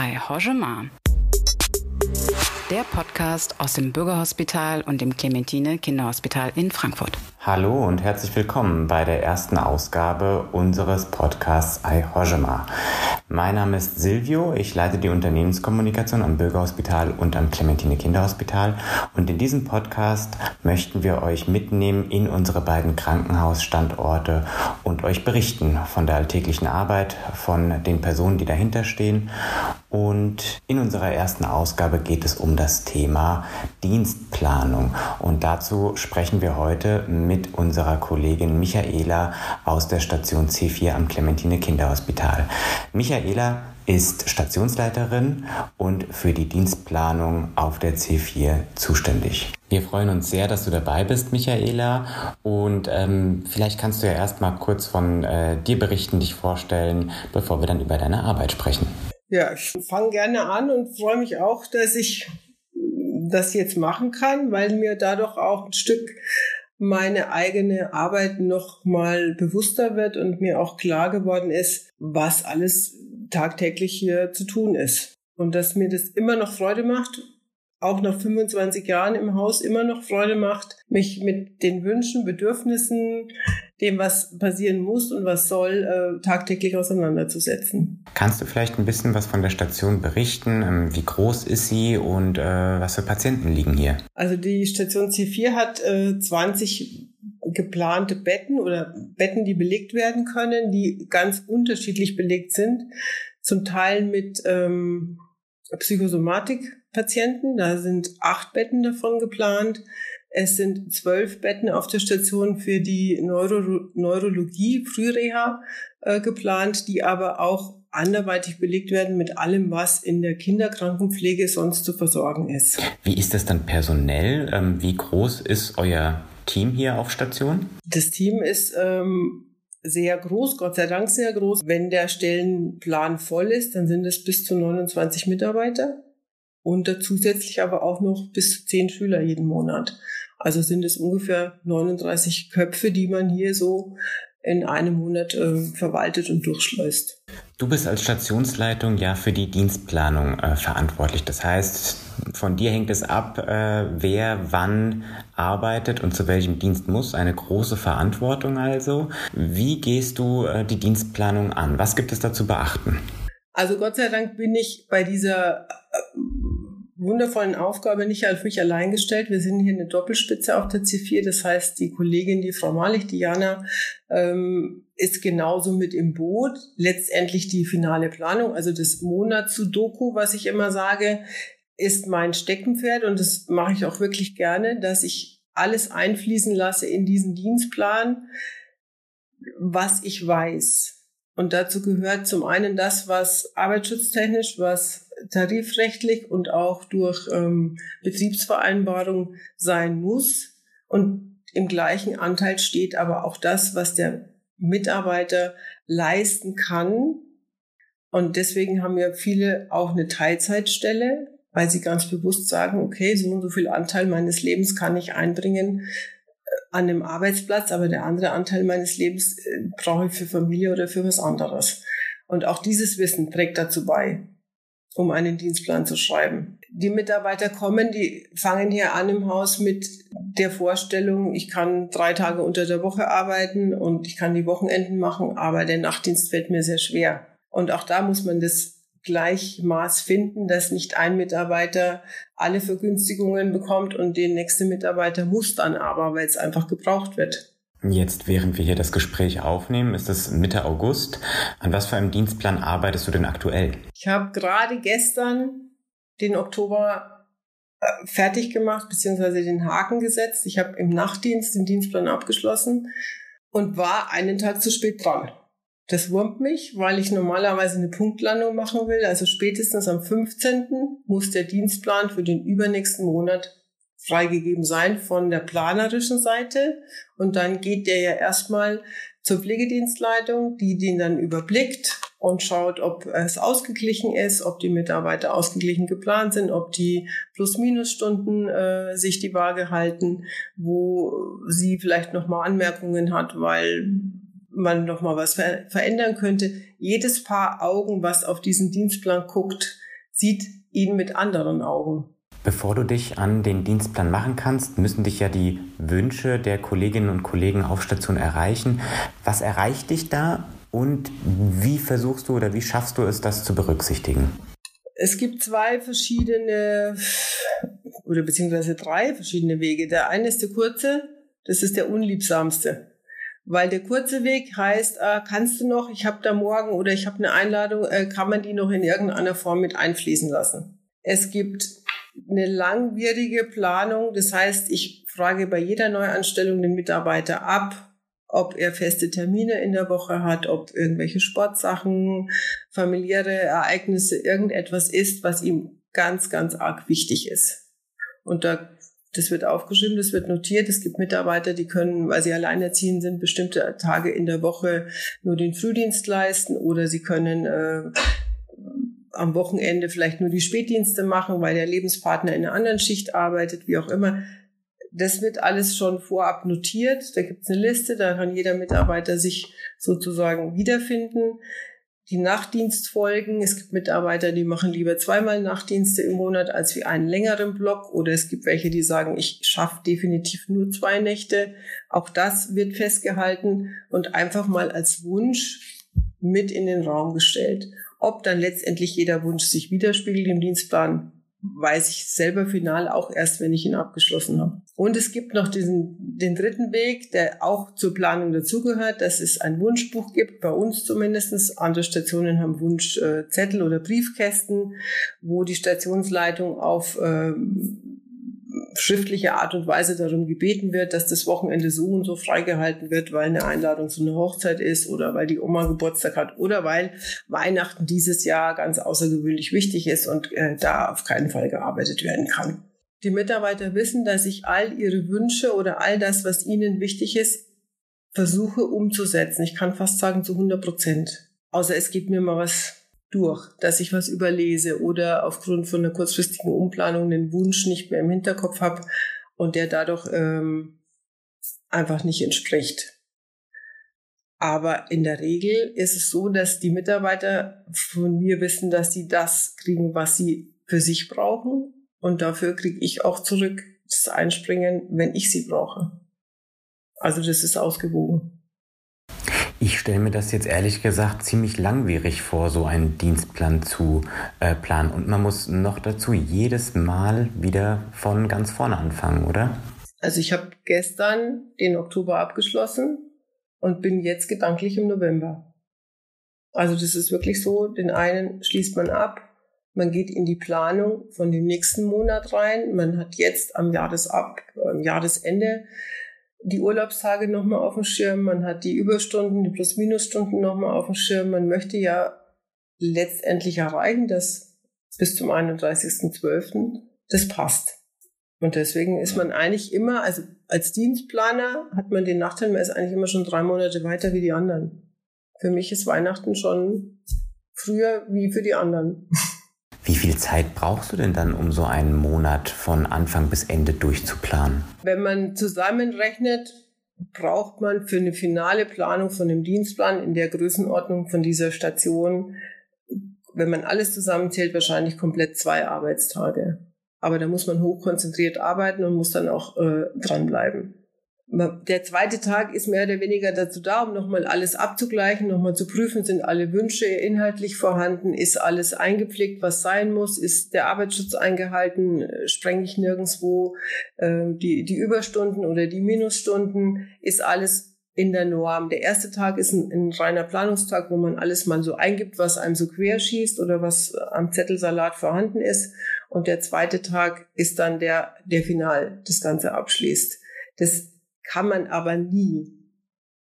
Ai Hojema. Der Podcast aus dem Bürgerhospital und dem Clementine Kinderhospital in Frankfurt. Hallo und herzlich willkommen bei der ersten Ausgabe unseres Podcasts Ai Hojema. Mein Name ist Silvio, ich leite die Unternehmenskommunikation am Bürgerhospital und am Clementine Kinderhospital und in diesem Podcast möchten wir euch mitnehmen in unsere beiden Krankenhausstandorte und euch berichten von der alltäglichen Arbeit, von den Personen, die dahinter stehen und in unserer ersten Ausgabe geht es um das Thema Dienstplanung und dazu sprechen wir heute mit unserer Kollegin Michaela aus der Station C4 am Clementine Kinderhospital. Michaela ist Stationsleiterin und für die Dienstplanung auf der C4 zuständig. Wir freuen uns sehr, dass du dabei bist, Michaela. Und ähm, vielleicht kannst du ja erst mal kurz von äh, dir berichten, dich vorstellen, bevor wir dann über deine Arbeit sprechen. Ja, ich fange gerne an und freue mich auch, dass ich das jetzt machen kann, weil mir dadurch auch ein Stück meine eigene Arbeit noch mal bewusster wird und mir auch klar geworden ist, was alles tagtäglich hier zu tun ist. Und dass mir das immer noch Freude macht, auch nach 25 Jahren im Haus immer noch Freude macht, mich mit den Wünschen, Bedürfnissen, dem, was passieren muss und was soll, äh, tagtäglich auseinanderzusetzen. Kannst du vielleicht ein bisschen was von der Station berichten? Ähm, wie groß ist sie und äh, was für Patienten liegen hier? Also die Station C4 hat äh, 20 geplante Betten oder Betten, die belegt werden können, die ganz unterschiedlich belegt sind. Zum Teil mit ähm, Psychosomatik-Patienten. Da sind acht Betten davon geplant. Es sind zwölf Betten auf der Station für die Neuro Neurologie, Frühreha äh, geplant, die aber auch anderweitig belegt werden mit allem, was in der Kinderkrankenpflege sonst zu versorgen ist. Wie ist das dann personell? Ähm, wie groß ist euer Team hier auf Station? Das Team ist ähm, sehr groß, Gott sei Dank sehr groß. Wenn der Stellenplan voll ist, dann sind es bis zu 29 Mitarbeiter und zusätzlich aber auch noch bis zu 10 Schüler jeden Monat. Also sind es ungefähr 39 Köpfe, die man hier so in einem Monat äh, verwaltet und durchschleust. Du bist als Stationsleitung ja für die Dienstplanung äh, verantwortlich. Das heißt, von dir hängt es ab, äh, wer wann arbeitet und zu welchem Dienst muss. Eine große Verantwortung also. Wie gehst du äh, die Dienstplanung an? Was gibt es da zu beachten? Also Gott sei Dank bin ich bei dieser äh, wundervollen Aufgabe nicht auf mich allein gestellt. Wir sind hier eine Doppelspitze auf der C4. Das heißt, die Kollegin, die Frau Malich, Diana, ähm, ist genauso mit im Boot. Letztendlich die finale Planung, also das Monats-Sudoku, was ich immer sage, ist mein Steckenpferd und das mache ich auch wirklich gerne, dass ich alles einfließen lasse in diesen Dienstplan, was ich weiß. Und dazu gehört zum einen das, was arbeitsschutztechnisch, was tarifrechtlich und auch durch ähm, Betriebsvereinbarung sein muss. Und im gleichen Anteil steht aber auch das, was der Mitarbeiter leisten kann. Und deswegen haben ja viele auch eine Teilzeitstelle, weil sie ganz bewusst sagen, okay, so und so viel Anteil meines Lebens kann ich einbringen äh, an dem Arbeitsplatz, aber der andere Anteil meines Lebens äh, brauche ich für Familie oder für was anderes. Und auch dieses Wissen trägt dazu bei um einen Dienstplan zu schreiben. Die Mitarbeiter kommen, die fangen hier an im Haus mit der Vorstellung, ich kann drei Tage unter der Woche arbeiten und ich kann die Wochenenden machen, aber der Nachtdienst fällt mir sehr schwer. Und auch da muss man das Gleichmaß finden, dass nicht ein Mitarbeiter alle Vergünstigungen bekommt und der nächste Mitarbeiter muss dann aber, weil es einfach gebraucht wird. Jetzt, während wir hier das Gespräch aufnehmen, ist es Mitte August. An was für einem Dienstplan arbeitest du denn aktuell? Ich habe gerade gestern den Oktober äh, fertig gemacht, beziehungsweise den Haken gesetzt. Ich habe im Nachtdienst den Dienstplan abgeschlossen und war einen Tag zu spät dran. Das wurmt mich, weil ich normalerweise eine Punktlandung machen will. Also spätestens am 15. muss der Dienstplan für den übernächsten Monat freigegeben sein von der planerischen Seite. Und dann geht der ja erstmal zur Pflegedienstleitung, die den dann überblickt und schaut, ob es ausgeglichen ist, ob die Mitarbeiter ausgeglichen geplant sind, ob die Plus-Minus-Stunden äh, sich die Waage halten, wo sie vielleicht nochmal Anmerkungen hat, weil man nochmal was ver verändern könnte. Jedes Paar Augen, was auf diesen Dienstplan guckt, sieht ihn mit anderen Augen. Bevor du dich an den Dienstplan machen kannst, müssen dich ja die Wünsche der Kolleginnen und Kollegen auf Station erreichen. Was erreicht dich da und wie versuchst du oder wie schaffst du es, das zu berücksichtigen? Es gibt zwei verschiedene oder beziehungsweise drei verschiedene Wege. Der eine ist der kurze, das ist der unliebsamste. Weil der kurze Weg heißt, äh, kannst du noch, ich habe da morgen oder ich habe eine Einladung, äh, kann man die noch in irgendeiner Form mit einfließen lassen. Es gibt eine langwierige Planung, das heißt, ich frage bei jeder Neuanstellung den Mitarbeiter ab, ob er feste Termine in der Woche hat, ob irgendwelche Sportsachen, familiäre Ereignisse, irgendetwas ist, was ihm ganz, ganz arg wichtig ist. Und da, das wird aufgeschrieben, das wird notiert. Es gibt Mitarbeiter, die können, weil sie alleinerziehend sind, bestimmte Tage in der Woche nur den Frühdienst leisten oder sie können äh, am Wochenende vielleicht nur die Spätdienste machen, weil der Lebenspartner in einer anderen Schicht arbeitet, wie auch immer das wird alles schon vorab notiert. Da gibt es eine Liste, da kann jeder Mitarbeiter sich sozusagen wiederfinden. Die Nachtdienstfolgen. Es gibt Mitarbeiter, die machen lieber zweimal Nachtdienste im Monat als wie einen längeren Block. Oder es gibt welche, die sagen, ich schaffe definitiv nur zwei Nächte. Auch das wird festgehalten und einfach mal als Wunsch mit in den Raum gestellt. Ob dann letztendlich jeder Wunsch sich widerspiegelt im Dienstplan, weiß ich selber final auch erst, wenn ich ihn abgeschlossen habe. Und es gibt noch diesen, den dritten Weg, der auch zur Planung dazugehört, dass es ein Wunschbuch gibt, bei uns zumindestens. Andere Stationen haben Wunschzettel oder Briefkästen, wo die Stationsleitung auf ähm, schriftliche Art und Weise darum gebeten wird, dass das Wochenende so und so freigehalten wird, weil eine Einladung zu einer Hochzeit ist oder weil die Oma Geburtstag hat oder weil Weihnachten dieses Jahr ganz außergewöhnlich wichtig ist und äh, da auf keinen Fall gearbeitet werden kann. Die Mitarbeiter wissen, dass ich all ihre Wünsche oder all das, was ihnen wichtig ist, versuche umzusetzen. Ich kann fast sagen zu 100 Prozent. Außer es geht mir mal was durch, dass ich was überlese oder aufgrund von einer kurzfristigen Umplanung den Wunsch nicht mehr im Hinterkopf habe und der dadurch ähm, einfach nicht entspricht. Aber in der Regel ist es so, dass die Mitarbeiter von mir wissen, dass sie das kriegen, was sie für sich brauchen. Und dafür kriege ich auch zurück das Einspringen, wenn ich sie brauche. Also das ist ausgewogen. Ich stelle mir das jetzt ehrlich gesagt ziemlich langwierig vor, so einen Dienstplan zu äh, planen. Und man muss noch dazu jedes Mal wieder von ganz vorne anfangen, oder? Also ich habe gestern den Oktober abgeschlossen und bin jetzt gedanklich im November. Also das ist wirklich so, den einen schließt man ab, man geht in die Planung von dem nächsten Monat rein, man hat jetzt am Jahresab, am Jahresende die Urlaubstage nochmal auf dem Schirm, man hat die Überstunden, die Plus-Minus-Stunden nochmal auf dem Schirm. Man möchte ja letztendlich erreichen, dass bis zum 31.12. das passt. Und deswegen ist man eigentlich immer, also als Dienstplaner hat man den Nachteil, man ist eigentlich immer schon drei Monate weiter wie die anderen. Für mich ist Weihnachten schon früher wie für die anderen. Viel Zeit brauchst du denn dann, um so einen Monat von Anfang bis Ende durchzuplanen? Wenn man zusammenrechnet, braucht man für eine finale Planung von dem Dienstplan in der Größenordnung von dieser Station, wenn man alles zusammenzählt, wahrscheinlich komplett zwei Arbeitstage. Aber da muss man hochkonzentriert arbeiten und muss dann auch äh, dranbleiben der zweite Tag ist mehr oder weniger dazu da, um nochmal alles abzugleichen, nochmal zu prüfen, sind alle Wünsche inhaltlich vorhanden, ist alles eingepflegt, was sein muss, ist der Arbeitsschutz eingehalten, sprenge ich nirgendwo äh, die, die Überstunden oder die Minusstunden, ist alles in der Norm. Der erste Tag ist ein, ein reiner Planungstag, wo man alles mal so eingibt, was einem so querschießt oder was am Zettelsalat vorhanden ist. Und der zweite Tag ist dann der, der final das Ganze abschließt. Das kann man aber nie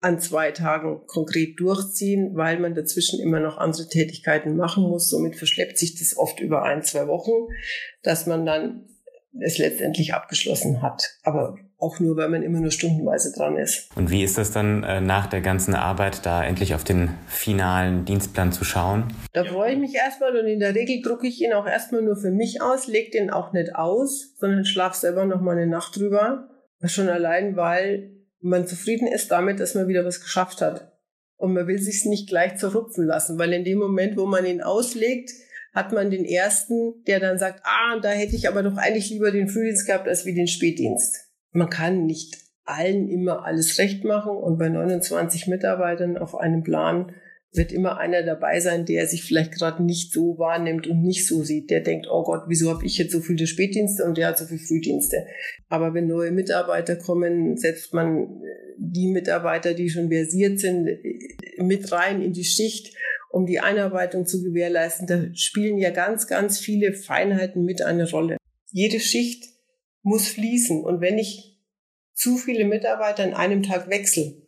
an zwei Tagen konkret durchziehen, weil man dazwischen immer noch andere Tätigkeiten machen muss. Somit verschleppt sich das oft über ein, zwei Wochen, dass man dann es letztendlich abgeschlossen hat. Aber auch nur, weil man immer nur stundenweise dran ist. Und wie ist das dann äh, nach der ganzen Arbeit, da endlich auf den finalen Dienstplan zu schauen? Da freue ich mich erstmal und in der Regel drucke ich ihn auch erstmal nur für mich aus, lege den auch nicht aus, sondern schlaf selber noch mal eine Nacht drüber Schon allein, weil man zufrieden ist damit, dass man wieder was geschafft hat. Und man will sich nicht gleich zerrupfen lassen, weil in dem Moment, wo man ihn auslegt, hat man den ersten, der dann sagt, ah, da hätte ich aber doch eigentlich lieber den Frühdienst gehabt als wie den Spätdienst. Man kann nicht allen immer alles recht machen und bei 29 Mitarbeitern auf einem Plan wird immer einer dabei sein, der sich vielleicht gerade nicht so wahrnimmt und nicht so sieht. Der denkt, oh Gott, wieso habe ich jetzt so viele Spätdienste und der hat so viele Frühdienste. Aber wenn neue Mitarbeiter kommen, setzt man die Mitarbeiter, die schon versiert sind, mit rein in die Schicht, um die Einarbeitung zu gewährleisten. Da spielen ja ganz, ganz viele Feinheiten mit eine Rolle. Jede Schicht muss fließen. Und wenn ich zu viele Mitarbeiter in einem Tag wechsle,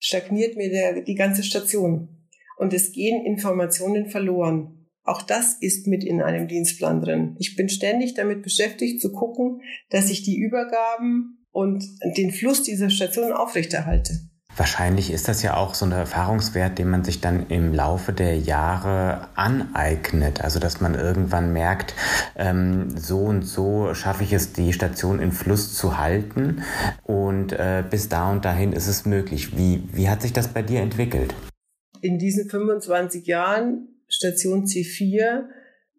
stagniert mir der, die ganze Station. Und es gehen Informationen verloren. Auch das ist mit in einem Dienstplan drin. Ich bin ständig damit beschäftigt zu gucken, dass ich die Übergaben und den Fluss dieser Station aufrechterhalte. Wahrscheinlich ist das ja auch so ein Erfahrungswert, den man sich dann im Laufe der Jahre aneignet. Also dass man irgendwann merkt, ähm, so und so schaffe ich es, die Station in Fluss zu halten und äh, bis da und dahin ist es möglich. Wie, wie hat sich das bei dir entwickelt? In diesen 25 Jahren Station C4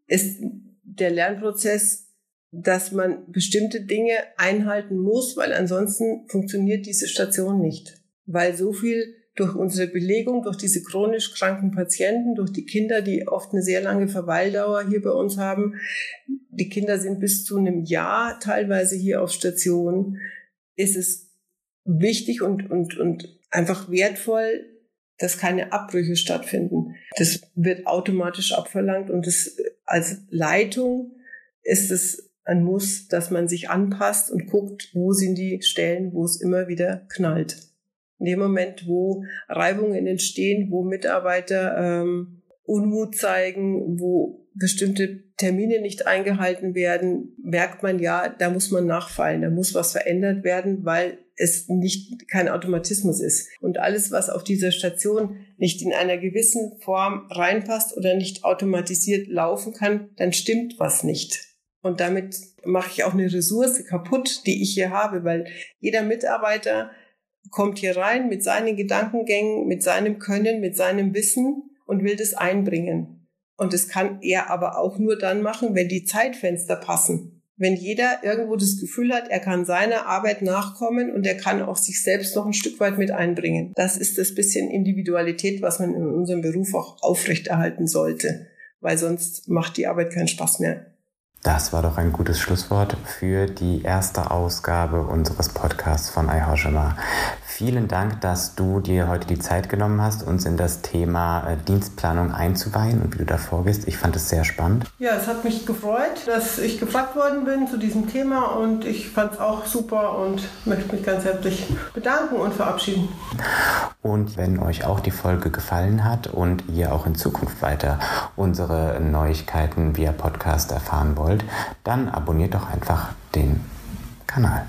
ist der Lernprozess dass man bestimmte Dinge einhalten muss, weil ansonsten funktioniert diese Station nicht weil so viel durch unsere Belegung, durch diese chronisch kranken Patienten, durch die Kinder, die oft eine sehr lange Verweildauer hier bei uns haben. Die Kinder sind bis zu einem Jahr teilweise hier auf Station. Ist es wichtig und, und, und einfach wertvoll, dass keine Abbrüche stattfinden. Das wird automatisch abverlangt und das, als Leitung ist es ein Muss, dass man sich anpasst und guckt, wo sind die Stellen, wo es immer wieder knallt in dem Moment, wo Reibungen entstehen, wo Mitarbeiter ähm, Unmut zeigen, wo bestimmte Termine nicht eingehalten werden, merkt man ja, da muss man nachfallen, da muss was verändert werden, weil es nicht kein Automatismus ist. Und alles, was auf dieser Station nicht in einer gewissen Form reinpasst oder nicht automatisiert laufen kann, dann stimmt was nicht. Und damit mache ich auch eine Ressource kaputt, die ich hier habe, weil jeder Mitarbeiter kommt hier rein mit seinen Gedankengängen, mit seinem Können, mit seinem Wissen und will das einbringen. Und das kann er aber auch nur dann machen, wenn die Zeitfenster passen. Wenn jeder irgendwo das Gefühl hat, er kann seiner Arbeit nachkommen und er kann auch sich selbst noch ein Stück weit mit einbringen. Das ist das bisschen Individualität, was man in unserem Beruf auch aufrechterhalten sollte, weil sonst macht die Arbeit keinen Spaß mehr. Das war doch ein gutes Schlusswort für die erste Ausgabe unseres Podcasts von iHoshima. Vielen Dank, dass du dir heute die Zeit genommen hast, uns in das Thema äh, Dienstplanung einzuweihen und wie du da vorgehst. Ich fand es sehr spannend. Ja, es hat mich gefreut, dass ich gefragt worden bin zu diesem Thema und ich fand es auch super und möchte mich ganz herzlich bedanken und verabschieden. Und wenn euch auch die Folge gefallen hat und ihr auch in Zukunft weiter unsere Neuigkeiten via Podcast erfahren wollt, dann abonniert doch einfach den Kanal.